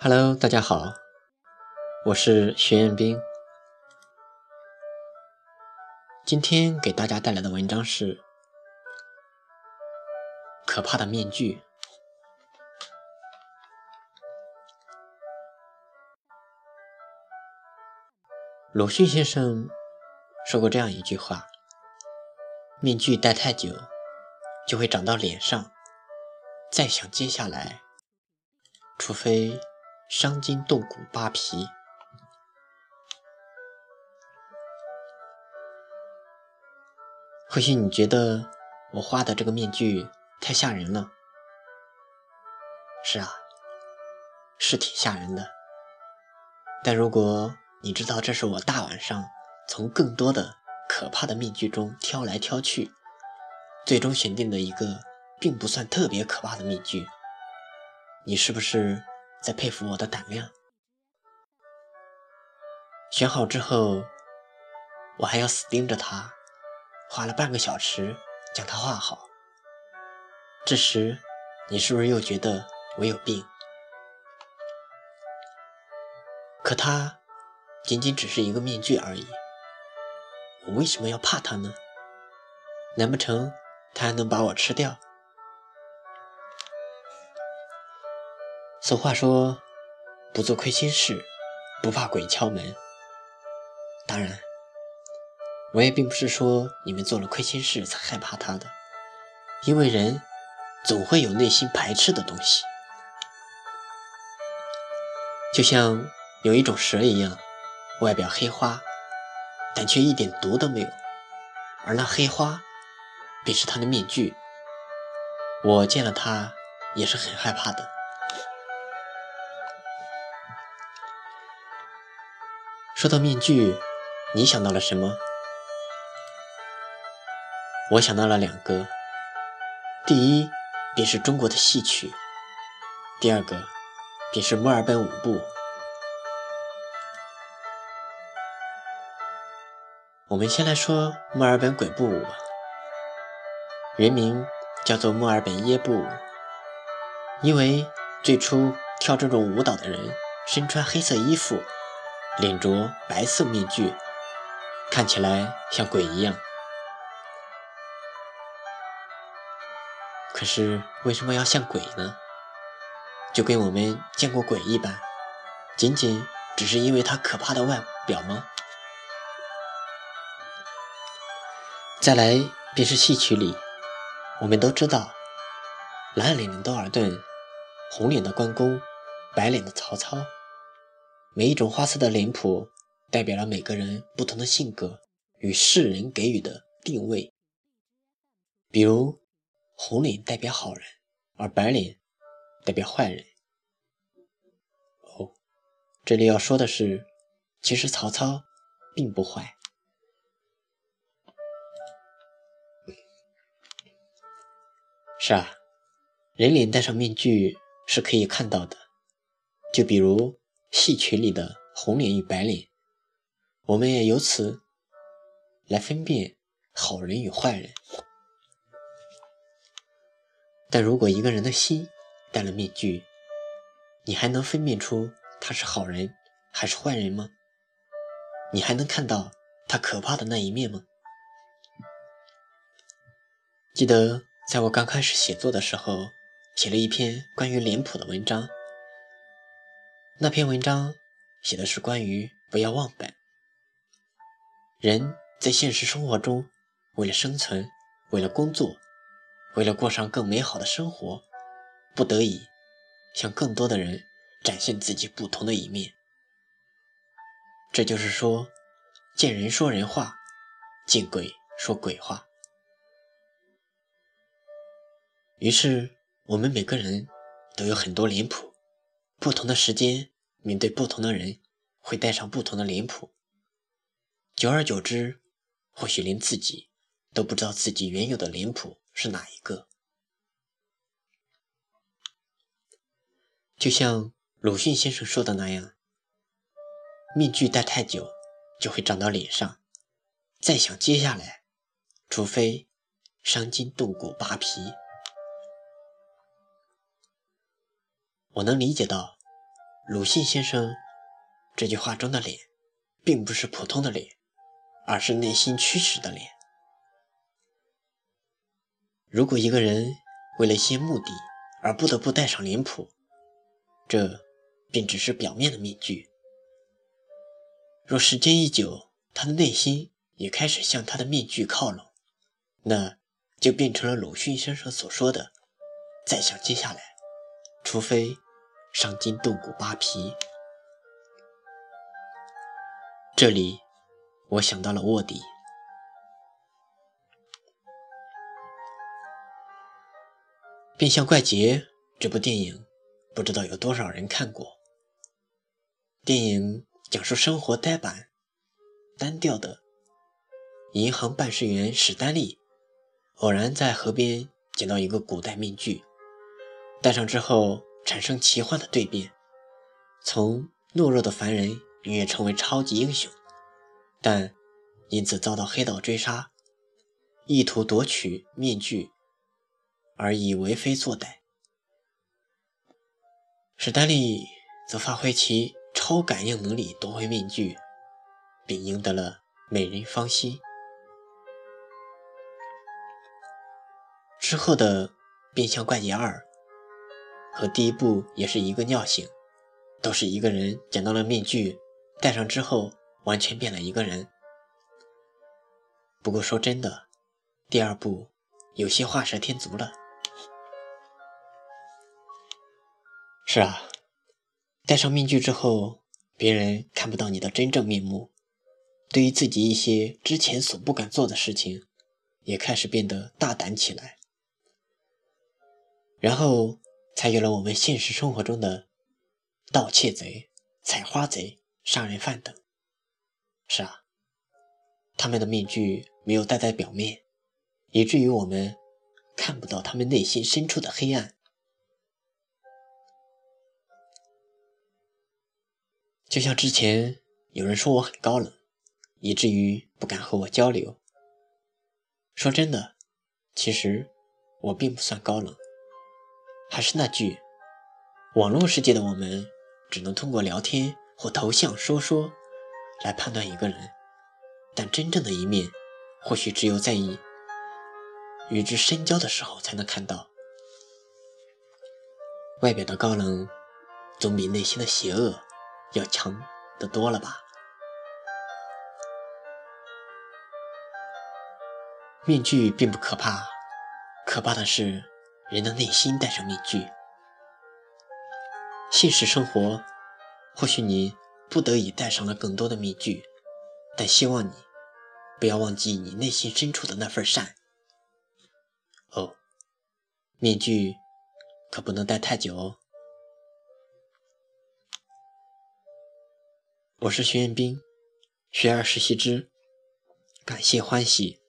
Hello，大家好，我是徐彦斌。今天给大家带来的文章是《可怕的面具》。鲁迅先生说过这样一句话：“面具戴太久，就会长到脸上，再想揭下来，除非……”伤筋动骨扒皮。或许你觉得我画的这个面具太吓人了。是啊，是挺吓人的。但如果你知道这是我大晚上从更多的可怕的面具中挑来挑去，最终选定的一个并不算特别可怕的面具，你是不是？在佩服我的胆量。选好之后，我还要死盯着它，花了半个小时将它画好。这时，你是不是又觉得我有病？可它仅仅只是一个面具而已，我为什么要怕它呢？难不成它还能把我吃掉？俗话说：“不做亏心事，不怕鬼敲门。”当然，我也并不是说你们做了亏心事才害怕他的，因为人总会有内心排斥的东西，就像有一种蛇一样，外表黑花，但却一点毒都没有，而那黑花便是他的面具。我见了他也是很害怕的。说到面具，你想到了什么？我想到了两个，第一便是中国的戏曲，第二个便是墨尔本舞步。我们先来说墨尔本鬼步舞吧，原名叫做墨尔本耶步舞，因为最初跳这种舞蹈的人身穿黑色衣服。脸着白色面具，看起来像鬼一样。可是为什么要像鬼呢？就跟我们见过鬼一般，仅仅只是因为他可怕的外表吗？再来便是戏曲里，我们都知道，蓝脸的多尔顿，红脸的关公，白脸的曹操。每一种花色的脸谱，代表了每个人不同的性格与世人给予的定位。比如，红脸代表好人，而白脸代表坏人。哦，这里要说的是，其实曹操并不坏。是啊，人脸戴上面具是可以看到的，就比如。戏曲里的红脸与白脸，我们也由此来分辨好人与坏人。但如果一个人的心戴了面具，你还能分辨出他是好人还是坏人吗？你还能看到他可怕的那一面吗？记得在我刚开始写作的时候，写了一篇关于脸谱的文章。那篇文章写的是关于不要忘本。人在现实生活中，为了生存，为了工作，为了过上更美好的生活，不得已向更多的人展现自己不同的一面。这就是说，见人说人话，见鬼说鬼话。于是，我们每个人都有很多脸谱。不同的时间，面对不同的人，会带上不同的脸谱。久而久之，或许连自己都不知道自己原有的脸谱是哪一个。就像鲁迅先生说的那样：“面具戴太久，就会长到脸上，再想揭下来，除非伤筋动骨扒皮。”我能理解到鲁迅先生这句话中的脸，并不是普通的脸，而是内心驱使的脸。如果一个人为了一些目的而不得不戴上脸谱，这便只是表面的面具。若时间一久，他的内心也开始向他的面具靠拢，那就变成了鲁迅先生所说的：“再想接下来，除非伤筋动骨扒皮。”这里，我想到了卧底。《变相怪杰》这部电影，不知道有多少人看过。电影讲述生活呆板、单调的银行办事员史丹利，偶然在河边捡到一个古代面具，戴上之后产生奇幻的蜕变，从懦弱的凡人一跃成为超级英雄，但因此遭到黑道追杀，意图夺取面具。而以为非作歹，史丹利则发挥其超感应能力夺回面具，并赢得了美人芳心。之后的《变相怪杰二》和第一部也是一个尿性，都是一个人捡到了面具，戴上之后完全变了一个人。不过说真的，第二部有些画蛇添足了。是啊，戴上面具之后，别人看不到你的真正面目。对于自己一些之前所不敢做的事情，也开始变得大胆起来。然后才有了我们现实生活中的盗窃贼、采花贼、杀人犯等。是啊，他们的面具没有戴在表面，以至于我们看不到他们内心深处的黑暗。就像之前有人说我很高冷，以至于不敢和我交流。说真的，其实我并不算高冷。还是那句，网络世界的我们只能通过聊天或头像说说来判断一个人，但真正的一面，或许只有在与之深交的时候才能看到。外表的高冷，总比内心的邪恶。要强的多了吧？面具并不可怕，可怕的是人的内心戴上面具。现实生活，或许你不得已戴上了更多的面具，但希望你不要忘记你内心深处的那份善。哦，面具可不能戴太久哦。我是徐彦斌，学而时习之，感谢欢喜。